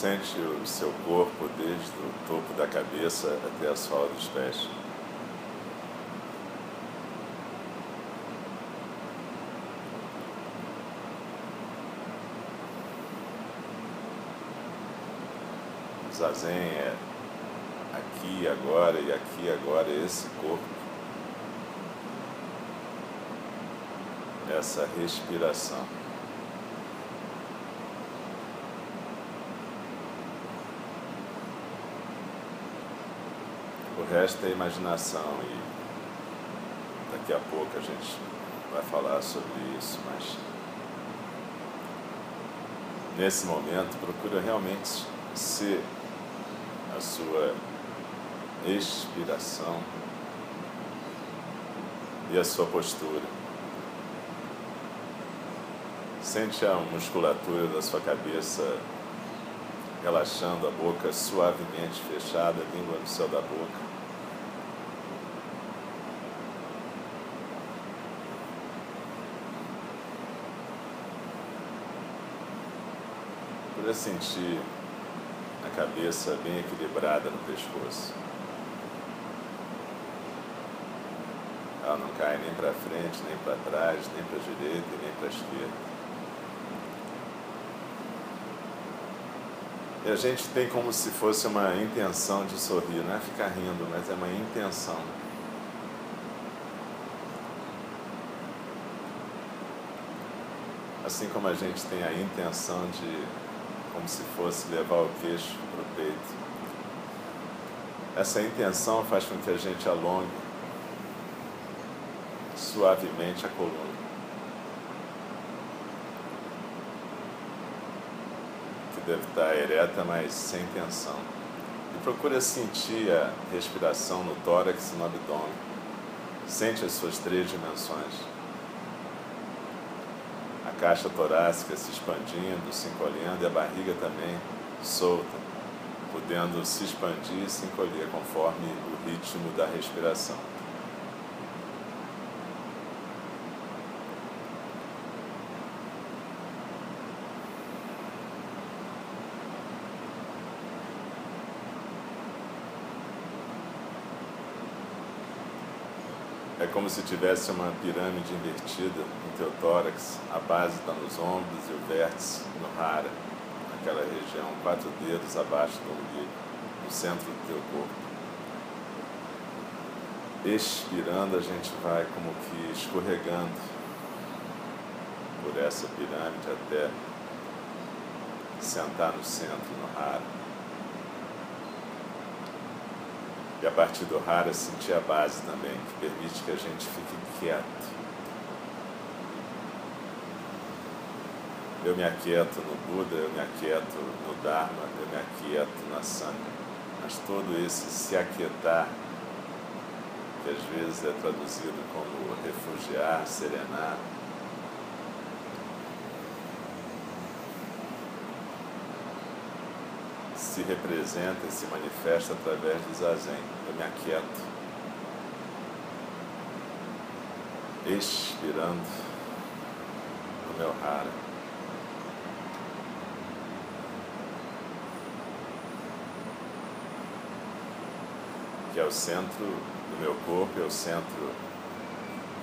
Sente o seu corpo desde o topo da cabeça até a sola dos pés. Zazen é aqui agora e aqui agora esse corpo. Essa respiração. O resto é imaginação e daqui a pouco a gente vai falar sobre isso, mas nesse momento procura realmente ser a sua expiração e a sua postura. Sente a musculatura da sua cabeça relaxando a boca suavemente fechada, a língua no céu da boca. Procura sentir a cabeça bem equilibrada no pescoço. Ela não cai nem para frente, nem para trás, nem para a direita e nem para a esquerda. E a gente tem como se fosse uma intenção de sorrir, não é ficar rindo, mas é uma intenção. Assim como a gente tem a intenção de como se fosse levar o queixo para o peito. Essa intenção faz com que a gente alongue suavemente a coluna. Que deve estar ereta, mas sem tensão. E procura sentir a respiração no tórax e no abdômen. Sente as suas três dimensões caixa torácica se expandindo, se encolhendo e a barriga também solta, podendo se expandir e se encolher conforme o ritmo da respiração. É como se tivesse uma pirâmide invertida no teu tórax, a base está nos ombros e o vértice no hara, naquela região, quatro dedos abaixo do umbigo, no centro do teu corpo. Expirando, a gente vai como que escorregando por essa pirâmide até sentar no centro, no hara. E a partir do rara sentir a base também, que permite que a gente fique quieto. Eu me aquieto no Buda, eu me aquieto no Dharma, eu me aquieto na Sangha. Mas todo esse se aquietar, que às vezes é traduzido como refugiar, serenar, se representa e se manifesta através do zazen. Eu me aquieto, expirando no meu hara. Que é o centro do meu corpo, é o centro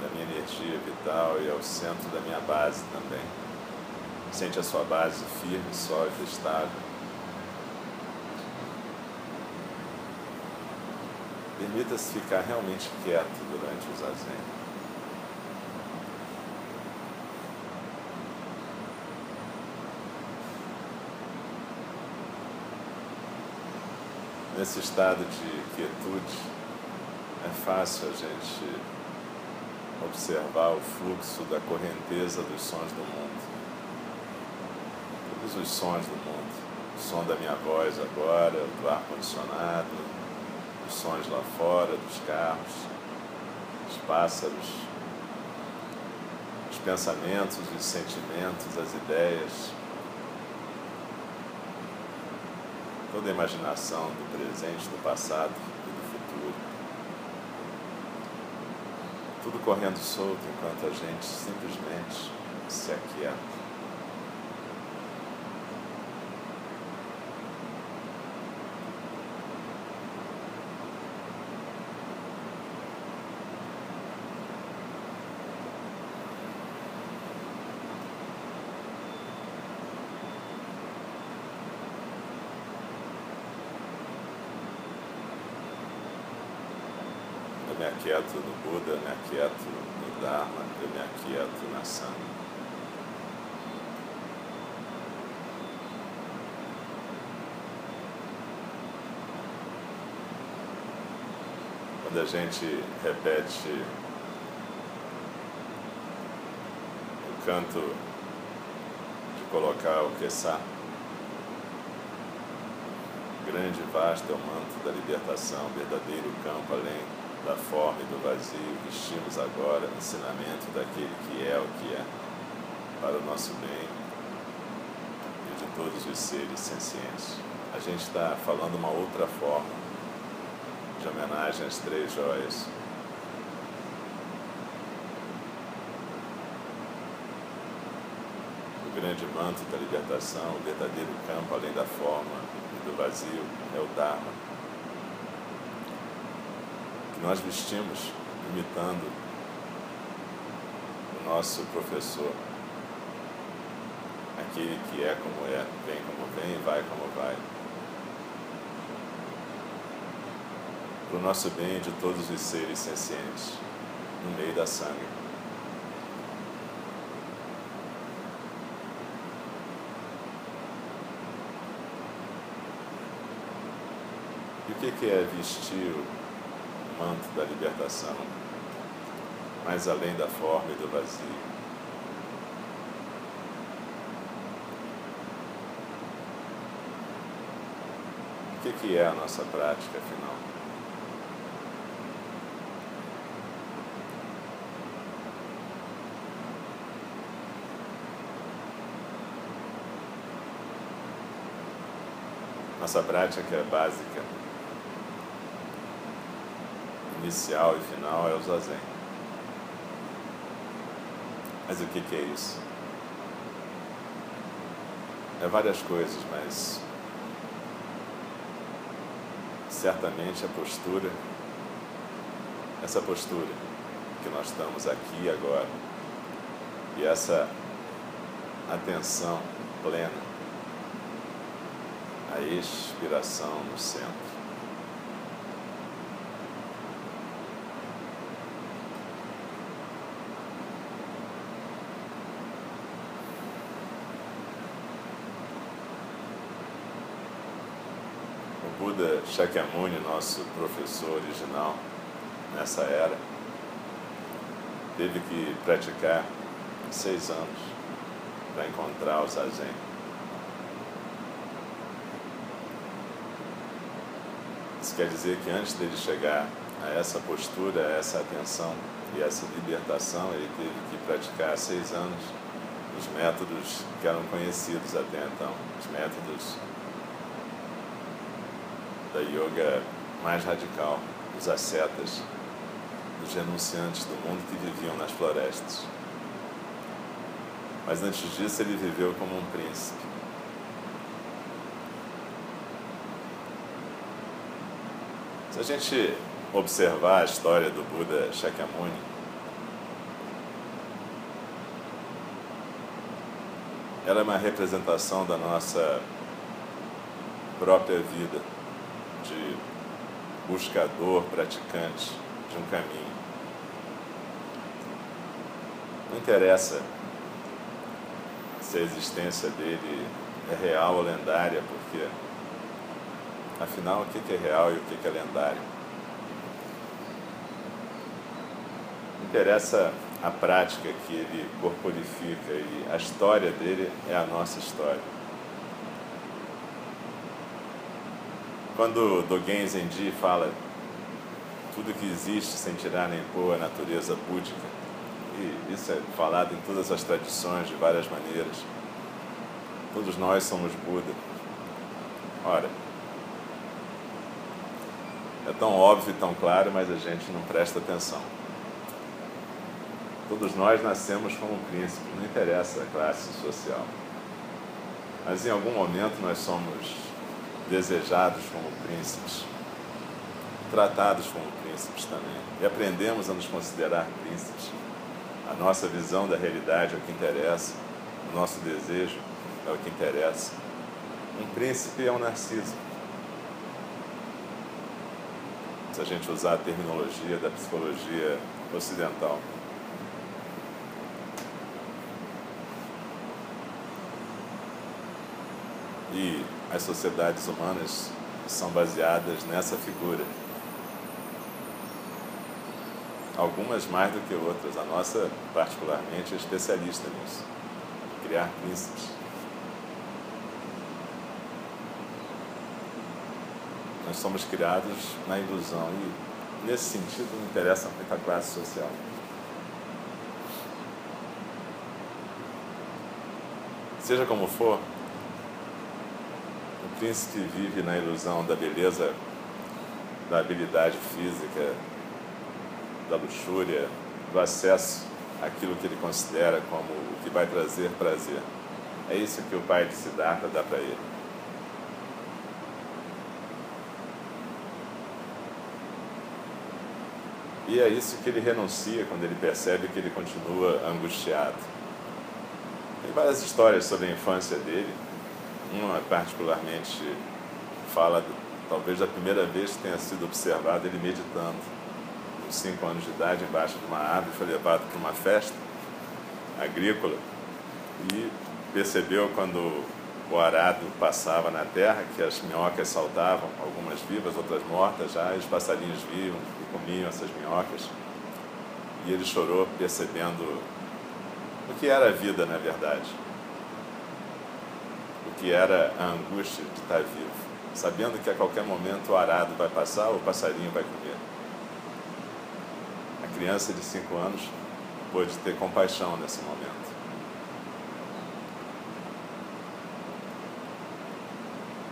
da minha energia vital e é o centro da minha base também. Sente a sua base firme, sólida, estável. Permita-se ficar realmente quieto durante o zazen. Nesse estado de quietude, é fácil a gente observar o fluxo da correnteza dos sons do mundo. Todos os sons do mundo. O som da minha voz agora, do ar-condicionado, os sons lá fora, dos carros, os pássaros, os pensamentos, os sentimentos, as ideias, toda a imaginação do presente, do passado e do futuro. Tudo correndo solto enquanto a gente simplesmente se aquieta. Me aquieto no Buda, eu me aquieto no Dharma, eu me aquieto na Sangha. Quando a gente repete o canto de colocar o Kessá, grande vasto é o manto da libertação, verdadeiro campo além da forma e do vazio. Vestimos agora o ensinamento daquele que é o que é, para o nosso bem e de todos os seres sencientes. A gente está falando uma outra forma de homenagem às três joias. O grande manto da libertação, o verdadeiro campo além da forma do vazio é o Dharma, nós vestimos imitando o nosso professor, aquele que é como é, vem como vem, vai como vai. Para o nosso bem de todos os seres sencientes, no meio da sangue. E o que é vestir manto da libertação, mais além da forma e do vazio? O que é a nossa prática, afinal? Nossa prática é básica inicial e final é o zazen. Mas o que, que é isso? É várias coisas, mas certamente a postura, essa postura que nós estamos aqui agora, e essa atenção plena, a expiração no centro. Buda Shakyamuni, nosso professor original nessa era, teve que praticar seis anos para encontrar o zazen. Isso quer dizer que antes dele chegar a essa postura, a essa atenção e essa libertação, ele teve que praticar seis anos os métodos que eram conhecidos até então, os métodos da yoga mais radical, os ascetas, os renunciantes do mundo que viviam nas florestas. Mas antes disso, ele viveu como um príncipe. Se a gente observar a história do Buda Shakyamuni, ela é uma representação da nossa própria vida de buscador, praticante de um caminho. Não interessa se a existência dele é real ou lendária, porque afinal o que é real e o que é lendário? Interessa a prática que ele corporifica e a história dele é a nossa história. Quando Dogen Zenji fala tudo que existe sem tirar nem pôr a natureza búdica, e isso é falado em todas as tradições de várias maneiras, todos nós somos Buda. Ora, é tão óbvio e tão claro, mas a gente não presta atenção. Todos nós nascemos como príncipe, não interessa a classe social. Mas em algum momento nós somos desejados como príncipes, tratados como príncipes também. E aprendemos a nos considerar príncipes. A nossa visão da realidade é o que interessa, o nosso desejo é o que interessa. Um príncipe é um narciso. se a gente usar a terminologia da psicologia ocidental. E as sociedades humanas são baseadas nessa figura. Algumas mais do que outras. A nossa, particularmente, é especialista nisso criar príncipes. Nós somos criados na ilusão e, nesse sentido, não interessa muito a classe social. Seja como for, príncipe vive na ilusão da beleza, da habilidade física, da luxúria, do acesso àquilo que ele considera como o que vai trazer prazer. É isso que o pai de Siddhartha dá para ele. E é isso que ele renuncia quando ele percebe que ele continua angustiado. Tem várias histórias sobre a infância dele. Uma, particularmente, fala, talvez, da primeira vez que tenha sido observado ele meditando. Com cinco anos de idade, embaixo de uma árvore, foi levado para uma festa agrícola e percebeu quando o arado passava na terra que as minhocas saltavam, algumas vivas, outras mortas já, os passarinhos viam e comiam essas minhocas. E ele chorou percebendo o que era a vida, na verdade. Que era a angústia de estar vivo, sabendo que a qualquer momento o arado vai passar, o passarinho vai comer. A criança de cinco anos pôde ter compaixão nesse momento.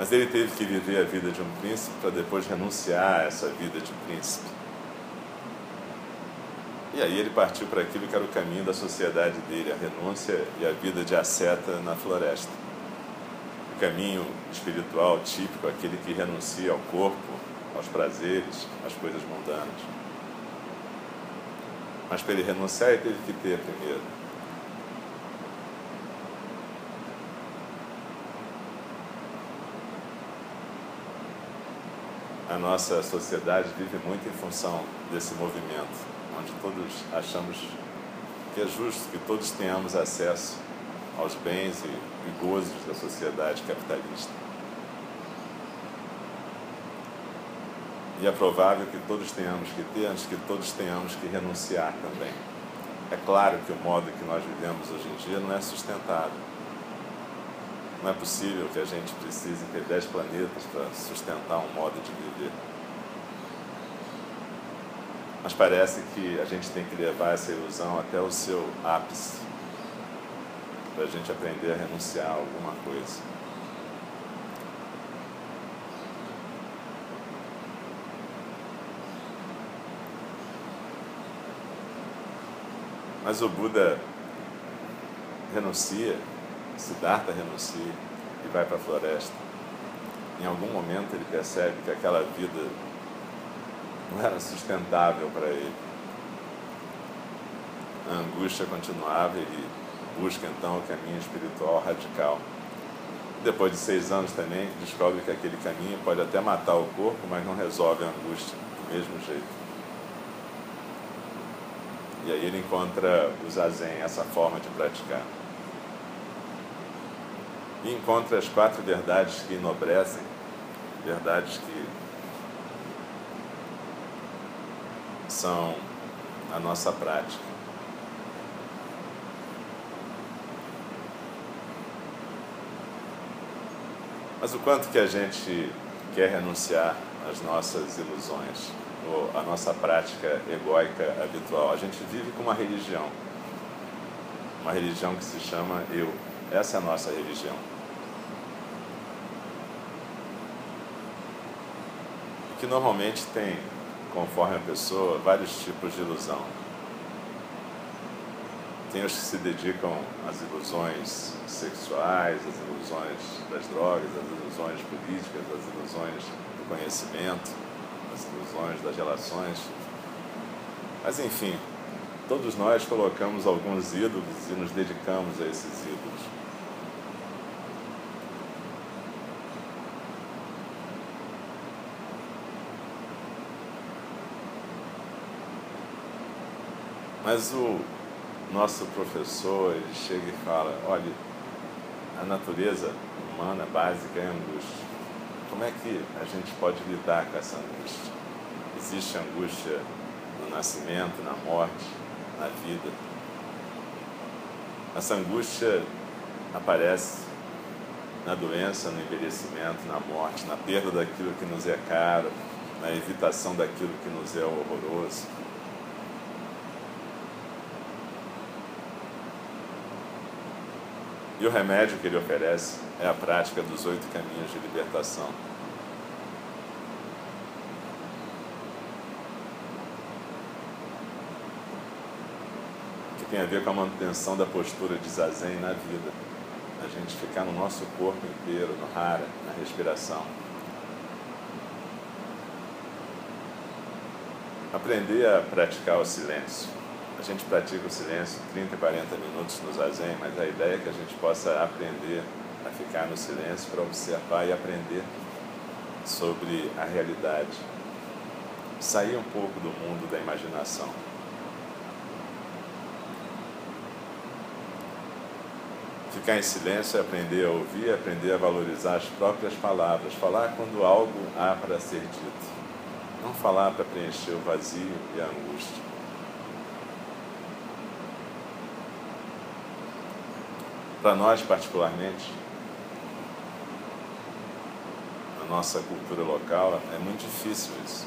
Mas ele teve que viver a vida de um príncipe para depois renunciar a essa vida de príncipe. E aí ele partiu para aquilo que era o caminho da sociedade dele, a renúncia e a vida de asceta na floresta. Caminho espiritual típico, aquele que renuncia ao corpo, aos prazeres, às coisas mundanas. Mas para ele renunciar, ele teve que ter primeiro a nossa sociedade vive muito em função desse movimento, onde todos achamos que é justo que todos tenhamos acesso aos bens e, e gozos da sociedade capitalista. E é provável que todos tenhamos que ter, antes que todos tenhamos que renunciar também. É claro que o modo que nós vivemos hoje em dia não é sustentável não é possível que a gente precise ter dez planetas para sustentar um modo de viver. Mas parece que a gente tem que levar essa ilusão até o seu ápice, a gente aprender a renunciar a alguma coisa. Mas o Buda renuncia Siddhartha renuncia e vai para a floresta. Em algum momento ele percebe que aquela vida não era sustentável para ele. A angústia continuava ele busca então o caminho espiritual radical. Depois de seis anos também, descobre que aquele caminho pode até matar o corpo, mas não resolve a angústia do mesmo jeito. E aí ele encontra o zazen, essa forma de praticar e encontra as quatro verdades que enobrecem, verdades que são a nossa prática. Mas o quanto que a gente quer renunciar às nossas ilusões, ou à nossa prática egóica habitual? A gente vive com uma religião, uma religião que se chama eu. Essa é a nossa religião. Que normalmente tem, conforme a pessoa, vários tipos de ilusão. Tem os que se dedicam às ilusões sexuais, às ilusões das drogas, às ilusões políticas, às ilusões do conhecimento, às ilusões das relações. Mas enfim, todos nós colocamos alguns ídolos e nos dedicamos a esses ídolos. Mas o nosso professor, chega e fala, olha, a natureza humana básica é angústia. Como é que a gente pode lidar com essa angústia? Existe angústia no nascimento, na morte, na vida. Essa angústia aparece na doença, no envelhecimento, na morte, na perda daquilo que nos é caro, na evitação daquilo que nos é horroroso. E o remédio que ele oferece é a prática dos oito caminhos de libertação. Que tem a ver com a manutenção da postura de zazen na vida. A gente ficar no nosso corpo inteiro, no hara, na respiração. Aprender a praticar o silêncio a gente pratica o silêncio 30, 40 minutos no zazen, mas a ideia é que a gente possa aprender a ficar no silêncio para observar e aprender sobre a realidade. Sair um pouco do mundo da imaginação. Ficar em silêncio é aprender a ouvir, aprender a valorizar as próprias palavras, falar quando algo há para ser dito. Não falar para preencher o vazio e a angústia. Para nós particularmente, na nossa cultura local, é muito difícil isso.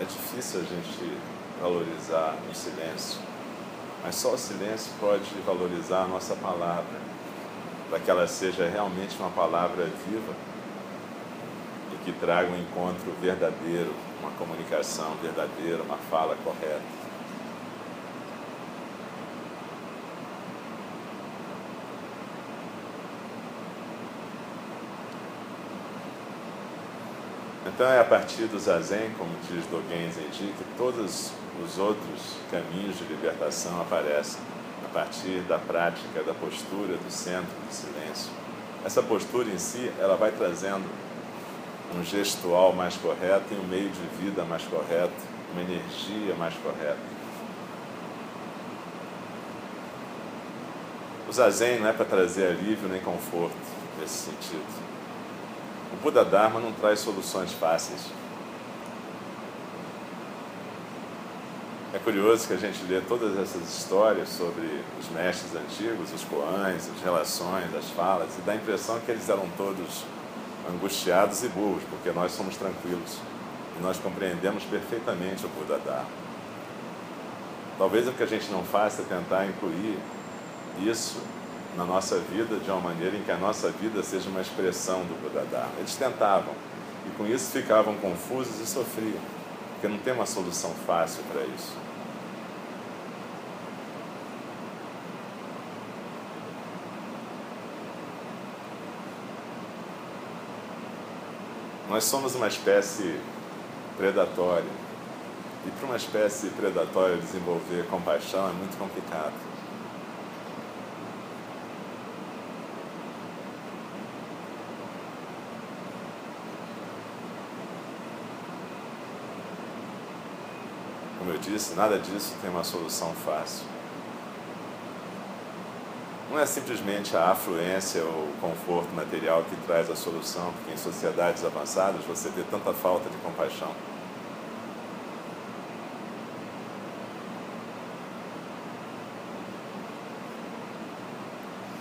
É difícil a gente valorizar o silêncio, mas só o silêncio pode valorizar a nossa palavra, para que ela seja realmente uma palavra viva que traga um encontro verdadeiro, uma comunicação verdadeira, uma fala correta. Então é a partir do zazen, como diz Dogen Zenji, que todos os outros caminhos de libertação aparecem, a partir da prática, da postura, do centro, do silêncio. Essa postura em si, ela vai trazendo um gestual mais correto e um meio de vida mais correto, uma energia mais correta. O zazen não é para trazer alívio nem conforto nesse sentido. O Buda Dharma não traz soluções fáceis. É curioso que a gente lê todas essas histórias sobre os mestres antigos, os koans, as relações, as falas, e dá a impressão que eles eram todos angustiados e burros, porque nós somos tranquilos e nós compreendemos perfeitamente o Buda Dharma. Talvez o que a gente não faça é tentar incluir isso na nossa vida de uma maneira em que a nossa vida seja uma expressão do Buda Dharma. Eles tentavam e com isso ficavam confusos e sofriam, porque não tem uma solução fácil para isso. Nós somos uma espécie predatória. E para uma espécie predatória desenvolver compaixão é muito complicado. Como eu disse, nada disso tem uma solução fácil não é simplesmente a afluência ou o conforto material que traz a solução, porque em sociedades avançadas você vê tanta falta de compaixão.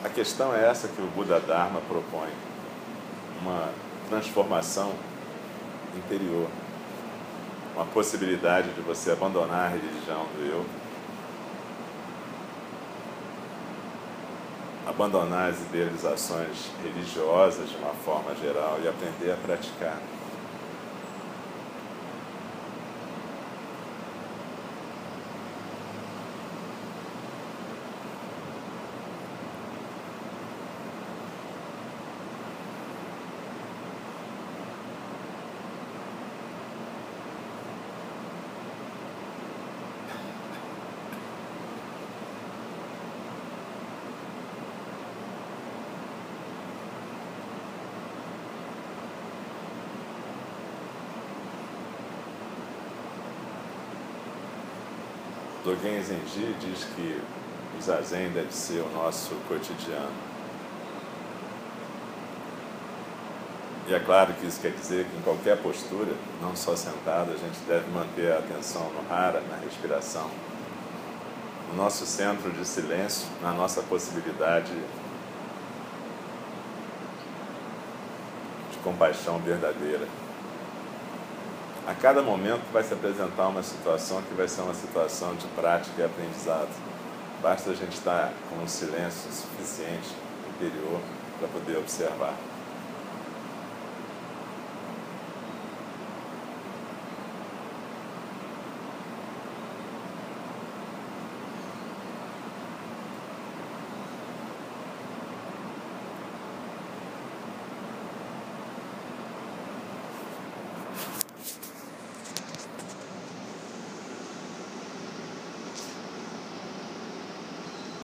A questão é essa que o Buda Dharma propõe: uma transformação interior, uma possibilidade de você abandonar a religião do eu abandonar as idealizações religiosas de uma forma geral e aprender a praticar. Dogen Zenji diz que o zazen deve ser o nosso cotidiano. E é claro que isso quer dizer que em qualquer postura, não só sentado, a gente deve manter a atenção no hara, na respiração, no nosso centro de silêncio, na nossa possibilidade de compaixão verdadeira. A cada momento vai se apresentar uma situação que vai ser uma situação de prática e aprendizado. Basta a gente estar com um silêncio suficiente interior para poder observar.